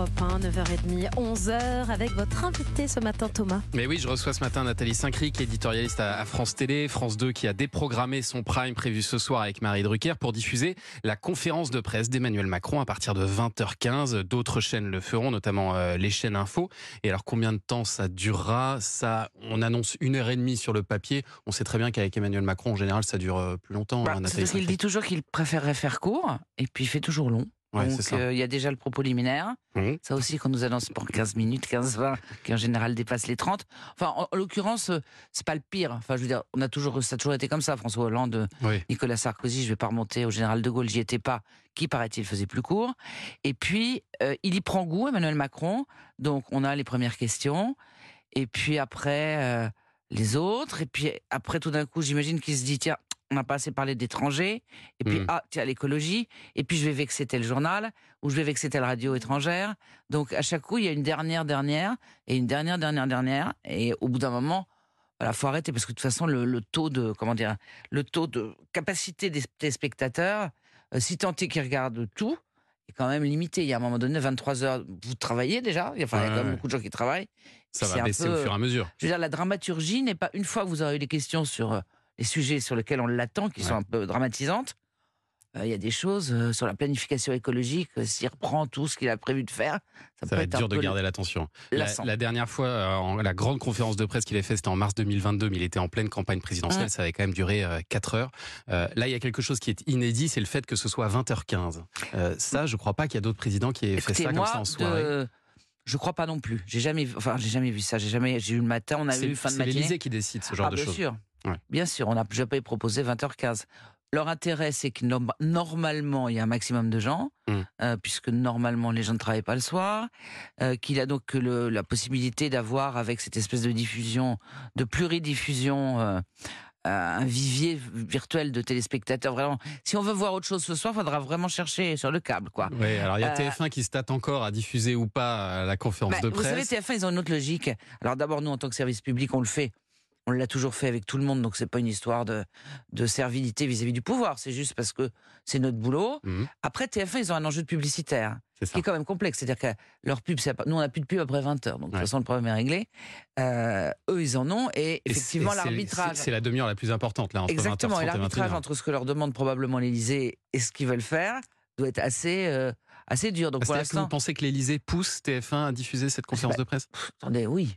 Europe 1, 9h30, 11h, avec votre invité ce matin, Thomas. Mais oui, je reçois ce matin Nathalie Saint-Cric, éditorialiste à France Télé, France 2, qui a déprogrammé son prime prévu ce soir avec Marie Drucker pour diffuser la conférence de presse d'Emmanuel Macron à partir de 20h15. D'autres chaînes le feront, notamment euh, les chaînes info. Et alors, combien de temps ça durera? Ça, on annonce une heure et demie sur le papier. On sait très bien qu'avec Emmanuel Macron, en général, ça dure euh, plus longtemps. Bah, hein, c'est Nathalie parce qu'il Saint-Cric. dit toujours qu'il préférerait faire court, et puis il fait toujours long. Ouais, Donc euh, il y a déjà le propos liminaire. Ça aussi qu'on nous annonce pour 15 minutes, 15-20, qui en général dépasse les 30. Enfin, en, en l'occurrence, euh, c'est pas le pire. Enfin, je veux dire, on a toujours, ça a toujours été comme ça. François Hollande, euh, Oui. Nicolas Sarkozy, je vais pas remonter au général de Gaulle, j'y étais pas, qui paraît-il faisait plus court. Et puis, euh, il y prend goût, Emmanuel Macron. Donc, on a les premières questions. Et puis après, euh, les autres. Et puis après, tout d'un coup, j'imagine qu'il se dit, tiens, on n'a pas assez parlé d'étrangers. Et puis, Mhm. ah, tiens, l'écologie. Et puis, je vais vexer tel journal, ou je vais vexer telle radio étrangère. Donc, à chaque coup, il y a une dernière, dernière, et une dernière, dernière, dernière. Et au bout d'un moment, voilà, faut arrêter parce que de toute façon, le, le taux de, comment dire, le taux de capacité des téléspectateurs, euh, si tant est qu'ils regardent tout, est quand même limité. Il y a un moment donné, 23 heures, vous travaillez déjà. Enfin, il y a quand même beaucoup de gens qui travaillent. Ça va baisser peu- au fur et à mesure. Je veux dire, la dramaturgie n'est pas une fois que vous aurez eu des questions sur euh, les sujets sur lesquels on l'attend, qui sont un peu dramatisantes. euh, Il y a des choses euh, sur la planification écologique, euh, s'il reprend tout ce qu'il a prévu de faire, ça, Ça peut va être dur de garder l'attention. La, dernière fois, en- la grande conférence de presse qu'il a fait, c'était en mars 2022, mais il était en pleine campagne présidentielle, ça avait quand même duré 4 heures. Là, il y a quelque chose qui est inédit, c'est le fait que ce soit à 20h15. Euh, ça, je crois pas qu'il y a d'autres présidents qui aient fait ça comme ça en soirée. de- je crois pas non plus. J'ai jamais, vu- enfin, j'ai jamais vu ça. J'ai jamais, j'ai eu le matin, on a C'est eu fin de c'est matinée. l'Élysée qui décide ce genre ah, de bien choses. sûr. Ouais. Bien sûr, on a jamais proposé 20h15. Leur intérêt, c'est que norm- normalement, il y a un maximum de gens, Mm. euh, puisque normalement, les gens ne travaillent pas le soir, euh, qu'il a donc le- la possibilité d'avoir, avec cette espèce de diffusion, de pluridiffusion, euh, un vivier virtuel de téléspectateurs. Vraiment, si on veut voir autre chose ce soir, il faudra vraiment chercher sur le câble, quoi. Ouais, alors il y a Euh, TF1 qui se tâte encore à diffuser ou pas la conférence Bah, de vous savez, presse. TF1, ils ont une autre logique. Alors d'abord, nous, en tant que service public, on le fait. On l'a toujours fait avec tout le monde, donc c'est pas une histoire de, de servilité vis-à-vis du pouvoir. C'est juste parce que c'est notre boulot. Mhm, Après, TF1, ils ont un enjeu de publicitaire c'est qui est quand même complexe. C'est-à-dire que leur pub, nous, on n'a plus de pub après 20 heures, donc de toute façon, le problème est réglé. Euh, eux, ils en ont, et effectivement, l'arbitrage. C'est la demi-heure la plus importante, là, entre Exactement, 20h30 et l'arbitrage 21h. entre ce que leur demande probablement l'Élysée et ce qu'ils veulent faire doit être assez, euh, assez dur. Donc Ah, pour que vous pensez que l'Élysée pousse TF1 à diffuser cette conférence bah, de presse? attendez, oui.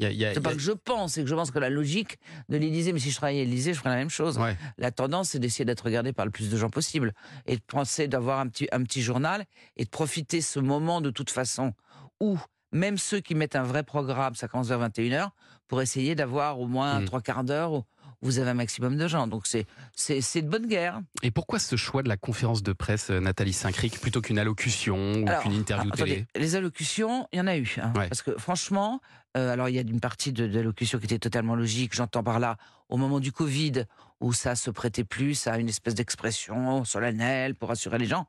C'est pas a- que je pense, c'est que je pense que la logique de l'Élysée, mais si je travaillais à l'Élysée, je ferais la même chose. Ouais. La tendance, c'est d'essayer d'être regardé par le plus de gens possible et de penser d'avoir un petit, un petit journal et de profiter ce moment de toute façon où même ceux qui mettent un vrai programme, ça commence vers 21h, pour essayer d'avoir au moins Mm. trois quarts d'heure vous avez un maximum de gens. Donc c'est c'est de bonne guerre. Et pourquoi ce choix de la conférence de presse, euh, Nathalie Saint-Cric, plutôt qu'une allocution ou qu'une interview télé? attendez, Les allocutions, il y en a eu. hein, Ouais. Parce que franchement, euh, alors il y a une partie de- d'allocutions qui était totalement logique. J'entends par là, au moment du Covid, où ça se prêtait plus à une espèce d'expression solennelle pour rassurer les gens.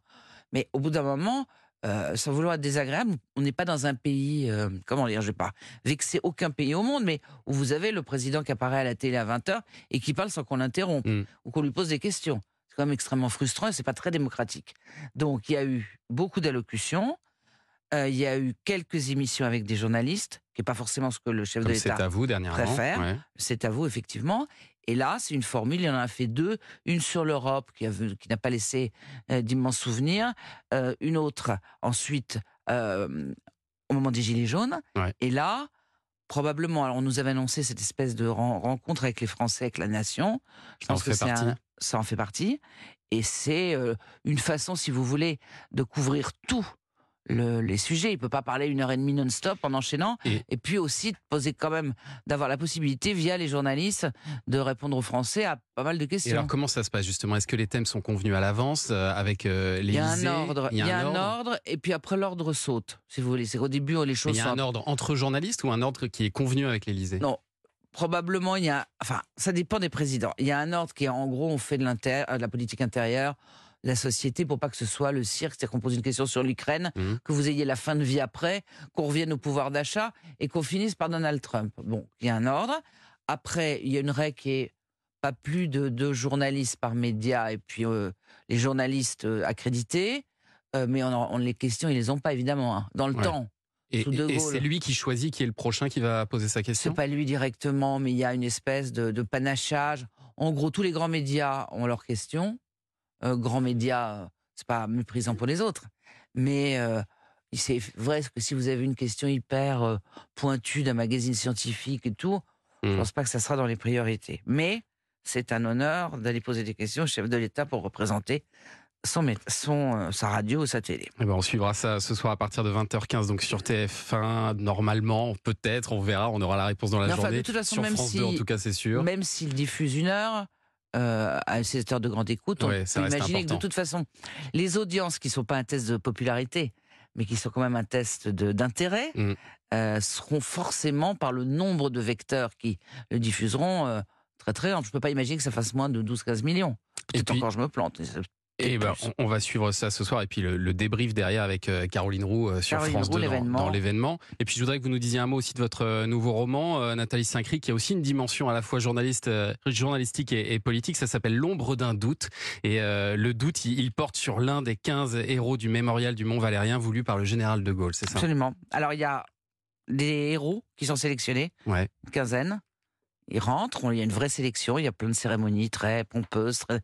Mais au bout d'un moment, euh, sans vouloir être désagréable, on n'est pas dans un pays, euh, comment dire, je vais pas vexer aucun pays au monde, mais où vous avez le président qui apparaît à la télé à 20h et qui parle sans qu'on l'interrompe Mm. ou qu'on lui pose des questions. C'est quand même extrêmement frustrant et c'est pas très démocratique. Donc il y a eu beaucoup d'allocutions. Euh, il y a eu quelques émissions avec des journalistes, qui n'est pas forcément ce que le chef de c'est l'État à vous dernièrement. préfère. ouais. c'est à vous, effectivement. Et là, c'est une formule, il en a fait deux. Une sur l'Europe, qui, n'a pas laissé euh, d'immenses souvenirs. Euh, une autre, ensuite, euh, au moment des Gilets jaunes. Ouais. Et là, probablement, alors on nous avait annoncé cette espèce de ren- rencontre avec les Français, avec la nation. Je Ça en pense que fait c'est partie. un- ça en fait partie. Et c'est une façon, si vous voulez, de couvrir tout. Le- les sujets, il peut pas parler une heure et demie non-stop en enchaînant, Et- et puis aussi de poser quand même, d'avoir la possibilité via les journalistes de répondre aux Français à pas mal de Et questions. alors comment ça se passe justement? Est-ce que les thèmes sont convenus à l'avance euh, avec euh, il y a un ordre, il y a un ordre, et puis après l'ordre saute, si vous voulez. C'est qu'au début, les Mais choses il y a sont un ordre entre journalistes ou un ordre qui est convenu avec l'Élysée Non. probablement il y a, enfin, ça dépend des présidents. Il y a un ordre qui est en gros, on fait de, euh, de la politique intérieure, la société, pour pas que ce soit le cirque, c'est-à-dire qu'on pose une question sur l'Ukraine, Mhm. que vous ayez la fin de vie après, qu'on revienne au pouvoir d'achat et qu'on finisse par Donald Trump. Bon, il y a un ordre. Après, il y a une règle qui est pas plus de deux journalistes par média et puis euh, les journalistes euh, accrédités. Euh, mais on, on- les questions, ils les ont pas évidemment hein, dans le Ouais. temps. Et, c'est lui qui choisit qui est le prochain qui va poser sa C'est question pas lui directement, mais il y a une espèce de, de panachage. En gros, tous les grands médias ont leurs questions. Euh, grands médias, euh, c'est pas méprisant pour les autres, mais euh, c'est vrai que si vous avez une question hyper pointue d'un magazine scientifique et tout, je Mm. pense pas que ça sera dans les priorités. Mais c'est un honneur d'aller poser des questions au chef de l'État pour représenter son, son, euh, sa radio ou sa télé. Eh ben, on suivra ça ce soir à partir de 20h15 donc sur TF1 normalement peut-être on verra on aura la réponse dans la Mais enfin, journée de toute façon, sur même France si- 2 en tout cas c'est sûr Même s'il diffuse une heure, euh, à cette heure de grande écoute, on Ouais, peut imaginer que de toute façon, les audiences qui ne sont pas un test de popularité, mais qui sont quand même un test d'intérêt, Mm. euh, seront forcément par le nombre de vecteurs qui le diffuseront euh, très très. Je ne peux pas imaginer que ça fasse moins de 12-15 millions. Peut-être encore je me plante. Et ben, on, on va suivre ça ce soir et puis le, le débrief derrière avec euh, Caroline Roux euh, sur Caroline France Roux, 2 dans- l'événement. Et puis je voudrais que vous nous disiez un mot aussi de votre euh, nouveau roman, Nathalie Saint-Cry, qui a aussi une dimension à la fois journaliste, journalistique et, et politique. Ça s'appelle L'ombre d'un doute. Et euh, le doute, il, il porte sur l'un des 15 héros du mémorial du Mont Valérien voulu par le général de Gaulle, c'est ça? Absolument. Alors il y a des héros qui sont sélectionnés, Ouais. une quinzaine. Ils rentrent, il y a une vraie sélection, il y a plein de cérémonies très pompeuses. très-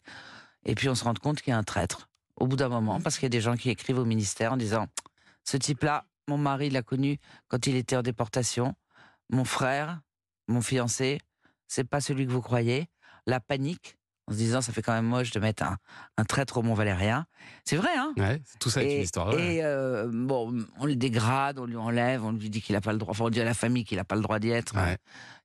Et puis on se rend compte qu'il y a un traître au bout d'un moment, parce qu'il y a des gens qui écrivent au ministère en disant Ce type-là, mon mari l'a connu quand il était en déportation. Mon frère, mon fiancé, c'est pas celui que vous croyez. La panique, en se disant Ça fait quand même moche de mettre un, un traître au Mont Valérien. C'est vrai, hein? Ouais, tout ça est une histoire. ouais. et euh, bon, on le dégrade, on lui enlève, on lui dit qu'il n'a pas le droit, enfin on dit à la famille qu'il n'a pas le droit d'y être. Ouais.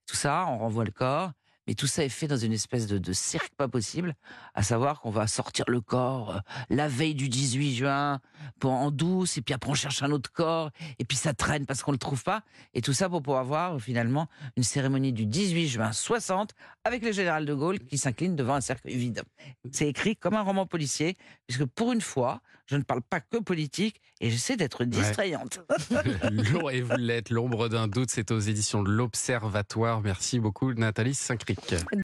Tout ça, on renvoie le corps. Mais tout ça est fait dans une espèce de, cirque pas possible, à savoir qu'on va sortir le corps euh, la veille du 18 juin pour, en douce, et puis après on cherche un autre corps, et puis ça traîne parce qu'on le trouve pas. Et tout ça pour pouvoir voir finalement une cérémonie du 18 juin 60 avec le général de Gaulle qui s'incline devant un cercueil vide. C'est écrit comme un roman policier, puisque pour une fois, je ne parle pas que politique et j'essaie d'être distrayante. L'om- et vous l'êtes, l'ombre d'un doute, c'est aux éditions de l'Observatoire. Merci beaucoup Nathalie Saint-Cric.